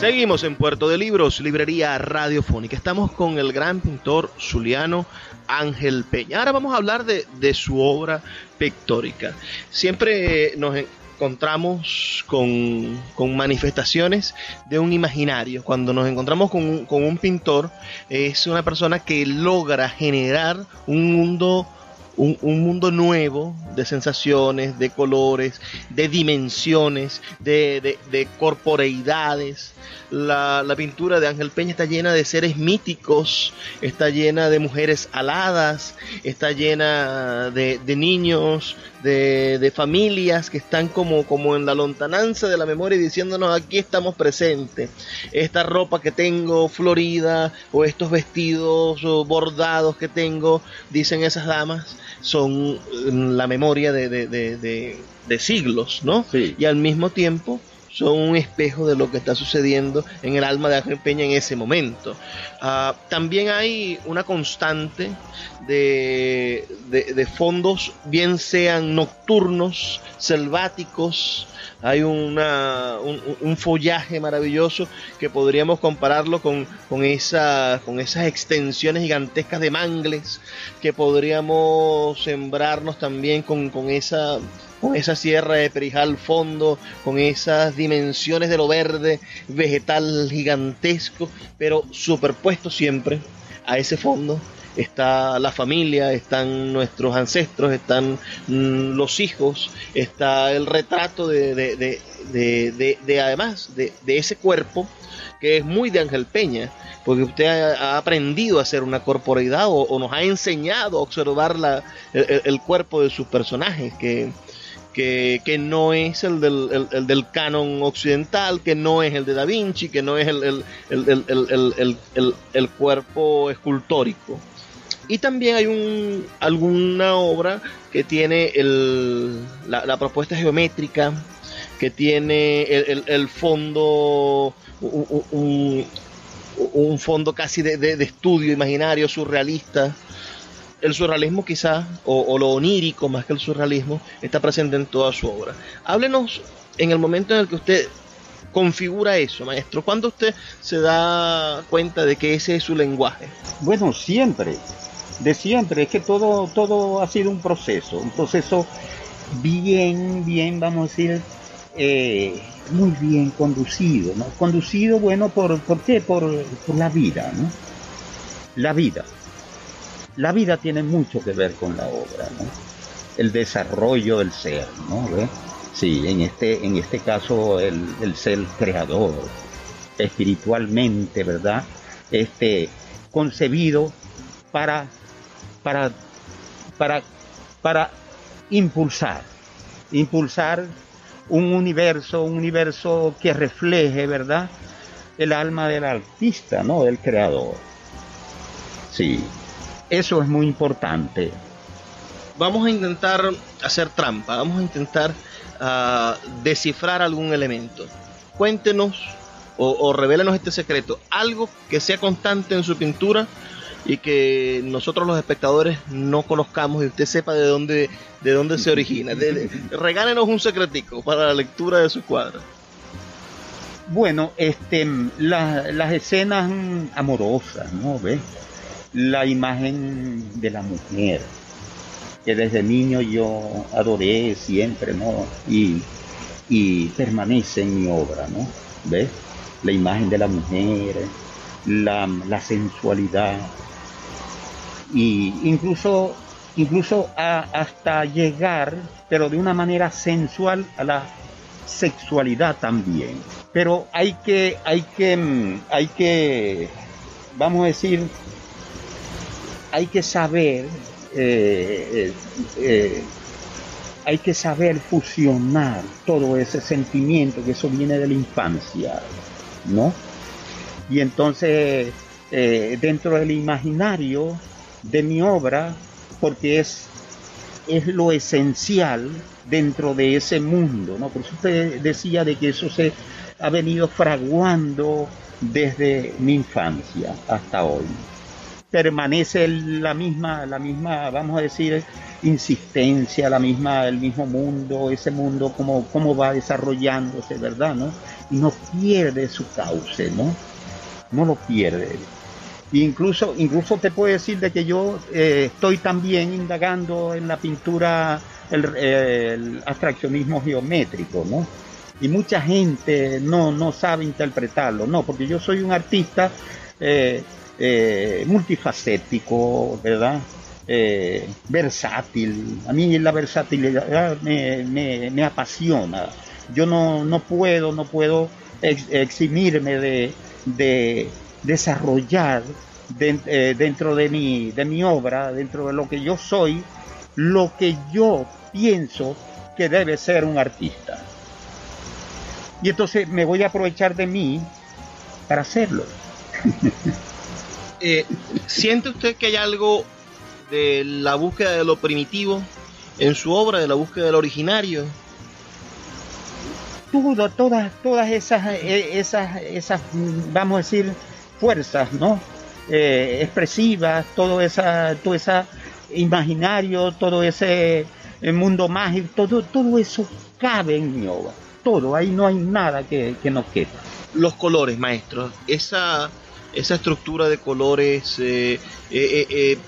Speaker 1: Seguimos en Puerto de Libros, Librería Radiofónica. Estamos con el gran pintor zuliano Ángel Peña. Ahora vamos a hablar de, de su obra pictórica. Siempre nos encontramos con, manifestaciones de un imaginario. Cuando nos encontramos con con un pintor, es una persona que logra generar un mundo un, mundo nuevo de sensaciones, de colores, de dimensiones, de, de, corporeidades. La, pintura de Ángel Peña está llena de seres míticos, está llena de mujeres aladas, está llena de, de niños, de, familias que están como, como en la lontananza de la memoria diciéndonos aquí estamos presentes. Esta ropa que tengo florida o estos vestidos bordados que tengo, dicen esas damas, son mm, la memoria de, de, siglos, ¿no? Y al mismo tiempo son un espejo de lo que está sucediendo en el alma de Ángel Peña en ese momento. Ah, también hay una constante de, fondos, bien sean nocturnos, selváticos, hay una, un, follaje maravilloso que podríamos compararlo con, con, esa, con esas extensiones gigantescas de mangles, que podríamos sembrarnos también con, con esa con esa sierra de Perijal fondo, con esas dimensiones de lo verde, vegetal gigantesco, pero superpuesto siempre a ese fondo. Está la familia, están nuestros ancestros, están mm, los hijos, está el retrato de, de, además de, ese cuerpo que es muy de Ángel Peña, porque usted ha, aprendido a hacer una corporeidad o, nos ha enseñado a observar la, el, cuerpo de sus personajes, que que, no es el del, el, del, canon occidental, que no es el de Da Vinci, que no es el, el cuerpo escultórico. Y también hay un, alguna obra que tiene la, propuesta geométrica, que tiene el, fondo, un, fondo casi de, de, estudio imaginario, surrealista. El surrealismo quizás, o, lo onírico más que el surrealismo, está presente en toda su obra. Háblenos en el momento en el que usted configura eso, maestro. ¿Cuándo usted se da cuenta de que ese es su lenguaje?
Speaker 2: Bueno, siempre, de siempre. Es que todo, todo ha sido un proceso, un proceso bien, bien, vamos a decir, eh, muy bien conducido, ¿no? Conducido, bueno, ¿por, ¿por qué? Por, por la vida, ¿no? La vida la vida tiene mucho que ver con la obra. El desarrollo del ser, ¿no? Sí, en este, en este caso el, ser creador, espiritualmente, ¿verdad? Este, concebido para, para, para, para impulsar, impulsar un universo, un universo que refleje, ¿verdad? El alma del artista, ¿no? Del creador. Sí, eso es muy importante.
Speaker 1: Vamos a intentar hacer trampa, vamos a intentar ah, descifrar algún elemento. Cuéntenos o, o revélenos este secreto, algo que sea constante en su pintura y que nosotros los espectadores no conozcamos y usted sepa de dónde, de dónde se origina. regálenos un secretico para la lectura de su cuadro.
Speaker 2: Bueno, este, las escenas amorosas, ¿no? ¿Ves? La imagen de la mujer, que desde niño yo adoré siempre, ¿no? Y, permanece en mi obra, ¿no? ¿Ves? La imagen de la mujer, la, sensualidad, y incluso, incluso hasta llegar, pero de una manera sensual, a la sexualidad también. Pero hay que, hay que, hay que, vamos a decir, hay que saber, eh, eh, eh, hay que saber fusionar todo ese sentimiento, que eso viene de la infancia, ¿no? Y entonces, dentro del imaginario de mi obra, porque es, es lo esencial dentro de ese mundo, ¿no? Por eso usted decía de que eso se ha venido fraguando desde mi infancia hasta hoy permanece la misma, la misma, vamos a decir, insistencia, la misma, el mismo mundo, ese mundo como, cómo va desarrollándose, ¿verdad? ¿no? Y no pierde su cauce, ¿no? No lo pierde. incluso, incluso te puedo decir de que yo eh, estoy también indagando en la pintura el, abstraccionismo geométrico, ¿no? Y mucha gente no, no sabe interpretarlo, no, porque yo soy un artista eh, eh, multifacético, ¿verdad? Eh, versátil. A mí la versatilidad me, apasiona. Yo no, puedo, no puedo eximirme de, desarrollar eh, dentro de mi, de mi obra, dentro de lo que yo soy, lo que yo pienso que debe ser un artista. Y entonces me voy a aprovechar de mí para hacerlo.
Speaker 1: Eh, ¿siente usted que hay algo de la búsqueda de lo primitivo en su obra, de la búsqueda del originario?
Speaker 2: Todo, todas, todas esas, eh, esas, esas, vamos a decir, fuerzas, ¿no? Eh, expresivas, todo esa, todo ese imaginario, todo ese mundo mágico, todo, todo eso cabe en mi obra. Todo, ahí no hay nada que, que nos quepa.
Speaker 1: Los colores, maestro, esa esa estructura de colores eh, eh, eh,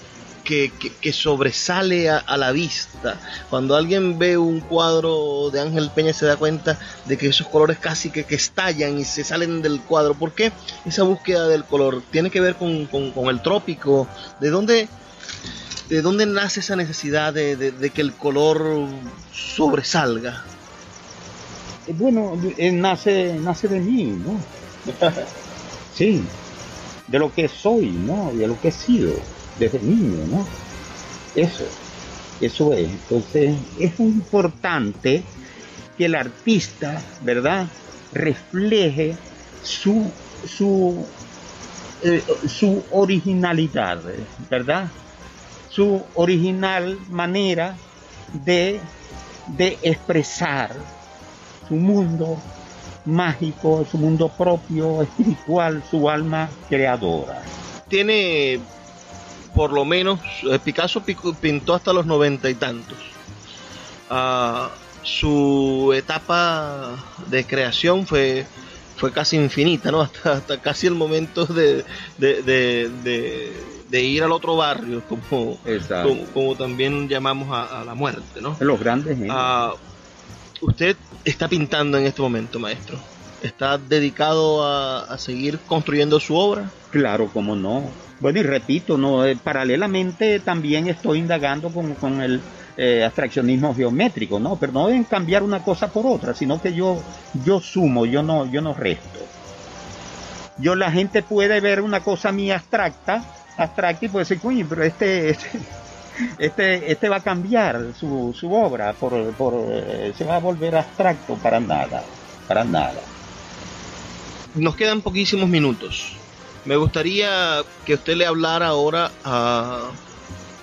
Speaker 1: que, sobresale a, la vista. Cuando alguien ve un cuadro de Ángel Peña se da cuenta de que esos colores casi que, estallan y se salen del cuadro. ¿Por qué esa búsqueda del color? ¿Tiene que ver con, el trópico? ¿De dónde, ¿De dónde nace esa necesidad de, que el color sobresalga?
Speaker 2: Bueno, nace, nace de mí, ¿no? sí, de lo que soy, ¿no? De lo que he sido desde niño, ¿no? Eso, eso es. Entonces, es importante que el artista, ¿verdad? Refleje su, su, eh, su originalidad, ¿verdad? Su original manera de, de expresar su mundo, mágico, su mundo propio, espiritual, su alma creadora.
Speaker 1: Tiene por lo menos, eh, Picasso pintó hasta los noventa y tantos. Ah, su etapa de creación fue, fue casi infinita, ¿no? Hasta, hasta casi el momento de, de, ir al otro barrio, como, como, también llamamos a, la muerte, ¿no?
Speaker 2: Los grandes.
Speaker 1: Ah, usted está pintando en este momento, maestro. ¿Está dedicado a, seguir construyendo su obra?
Speaker 2: Claro, como no. Bueno, y repito, no, eh, paralelamente también estoy indagando con, el eh, abstraccionismo geométrico, ¿no? Pero no en cambiar una cosa por otra, sino que yo, yo sumo, yo no, yo no resto. Yo la gente puede ver una cosa mía abstracta, abstracta y puede decir, coño, pero este, este, este, este va a cambiar su, su obra, por, por, eh, se va a volver abstracto para nada, para nada.
Speaker 1: Nos quedan poquísimos minutos. Me gustaría que usted le hablara ahora a,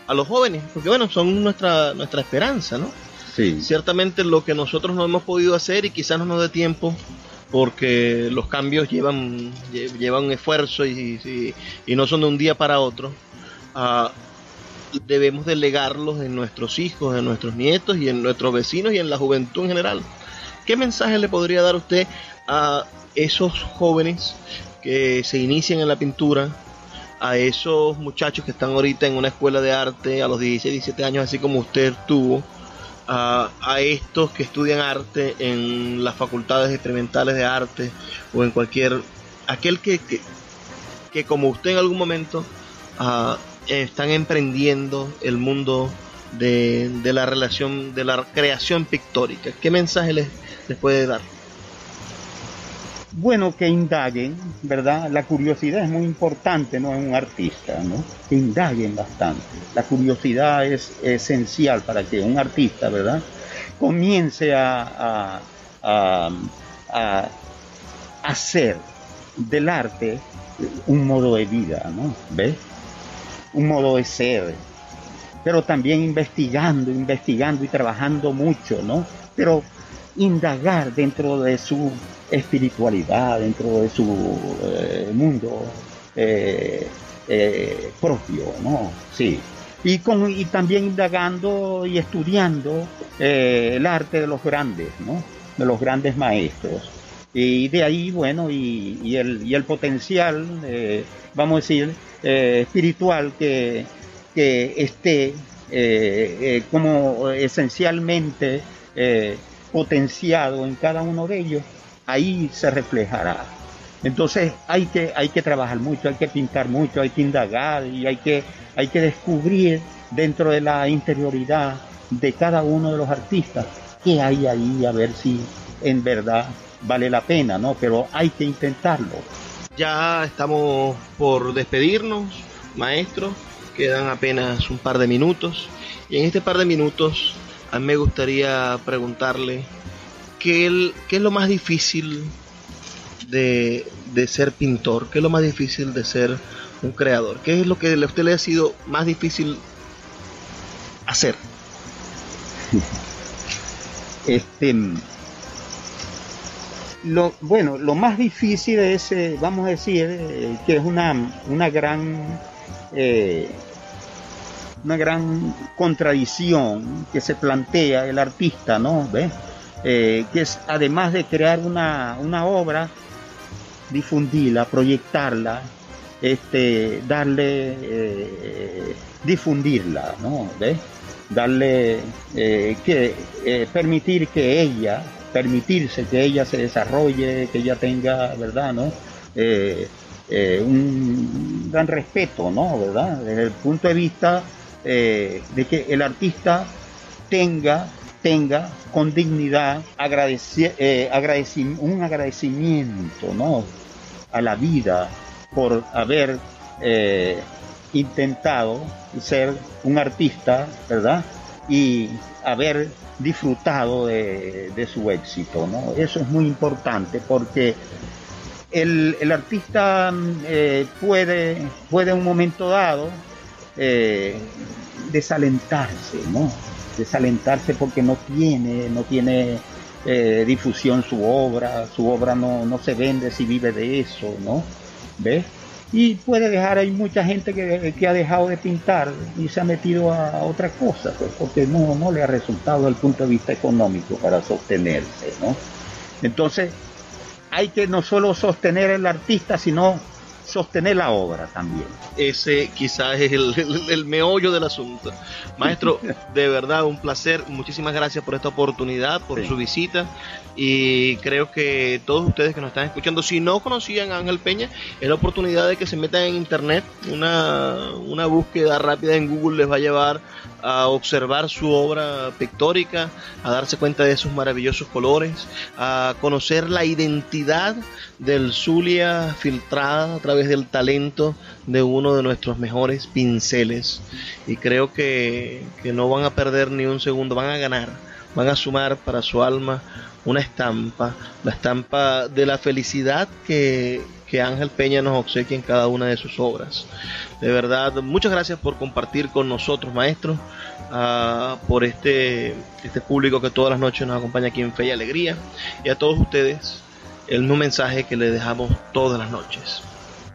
Speaker 1: a los jóvenes, porque bueno, son nuestra, nuestra esperanza, ¿no?
Speaker 2: Sí.
Speaker 1: Ciertamente lo que nosotros no hemos podido hacer y quizás no nos dé tiempo porque los cambios llevan, llevan esfuerzo y, y, no son de un día para otro. Uh, debemos delegarlos en nuestros hijos, en nuestros nietos y en nuestros vecinos y en la juventud en general. ¿Qué mensaje le podría dar usted a esos jóvenes que se inician en la pintura, a esos muchachos que están ahorita en una escuela de arte a los 16, 17 años, así como usted tuvo, a, estos que estudian arte en las facultades experimentales de arte o en cualquier, aquel que, que, como usted en algún momento uh, están emprendiendo el mundo de, de, la relación, de la creación pictórica. ¿Qué mensaje les, les puede dar?
Speaker 2: bueno que indaguen, ¿verdad? La curiosidad es muy importante, ¿no? En un artista, ¿no? Que indaguen bastante. La curiosidad es esencial para que un artista, ¿verdad? Comience a, a, a, hacer del arte un modo de vida, ¿no? ¿Ves? Un modo de ser. Pero también investigando, investigando y trabajando mucho, ¿no? Pero indagar dentro de su espiritualidad, dentro de su eh, mundo eh, eh, propio, ¿no? Sí. Y, con, y también indagando y estudiando el arte de los grandes, ¿no? De los grandes maestros. Y de ahí, bueno, y, el, y el, potencial, vamos a decir, espiritual que, que esté como esencialmente potenciado en cada uno de ellos, ahí se reflejará. Entonces hay que, hay que trabajar mucho, hay que pintar mucho, hay que indagar y hay que, hay que descubrir dentro de la interioridad de cada uno de los artistas qué hay ahí, a ver si en verdad vale la pena, ¿no? Pero hay que intentarlo.
Speaker 1: Ya estamos por despedirnos, maestro. Quedan apenas un par de minutos. Y en este par de minutos a mí me gustaría preguntarle ¿qué, es lo más difícil de, ser pintor? ¿Qué es lo más difícil de ser un creador? ¿Qué es lo que a usted le ha sido más difícil hacer?
Speaker 2: Este, lo, bueno, lo más difícil es, eh, vamos a decir, eh, que es una, una gran eh, una gran contradicción que se plantea el artista, ¿no? ¿Ves? Que es además de crear una, obra, difundirla, proyectarla, este, darle, difundirla, ¿no? ¿Ves? Darle, que, permitir que ella, permitirse que ella se desarrolle, que ella tenga, ¿verdad? ¿no? un gran respeto, ¿no? ¿verdad? Desde el punto de vista de que el artista tenga tenga con dignidad eh, un agradecimiento ¿no? a la vida por haber eh, intentado ser un artista, ¿verdad? Y haber disfrutado de, su éxito, ¿no? Eso es muy importante porque el, artista eh, puede, puede en un momento dado desalentarse, ¿no? desalentarse porque no tiene, no tiene eh, difusión su obra, su obra no, no se vende si vive de eso, ¿no? ¿Ves? Y puede dejar, hay mucha gente que, ha dejado de pintar y se ha metido a otra cosa, pues, porque no, no le ha resultado desde el punto de vista económico para sostenerse, ¿no? Entonces, hay que no solo sostener al artista, sino sostener la obra también.
Speaker 1: Ese quizás es el, meollo del asunto. Maestro, de verdad un placer. Muchísimas gracias por esta oportunidad, por su visita. Y creo que todos ustedes que nos están escuchando, si no conocían a Ángel Peña, es la oportunidad de que se metan en internet. Una, una búsqueda rápida en Google les va a llevar a observar su obra pictórica, a darse cuenta de sus maravillosos colores, a conocer la identidad del Zulia filtrada a través del talento de uno de nuestros mejores pinceles. Y creo que, que no van a perder ni un segundo, van a ganar, van a sumar para su alma una estampa, la estampa de la felicidad que, que Ángel Peña nos obsequia en cada una de sus obras. De verdad, muchas gracias por compartir con nosotros, maestros, ah, por este, este público que todas las noches nos acompaña aquí en Fe y Alegría, y a todos ustedes el mismo mensaje que le dejamos todas las noches.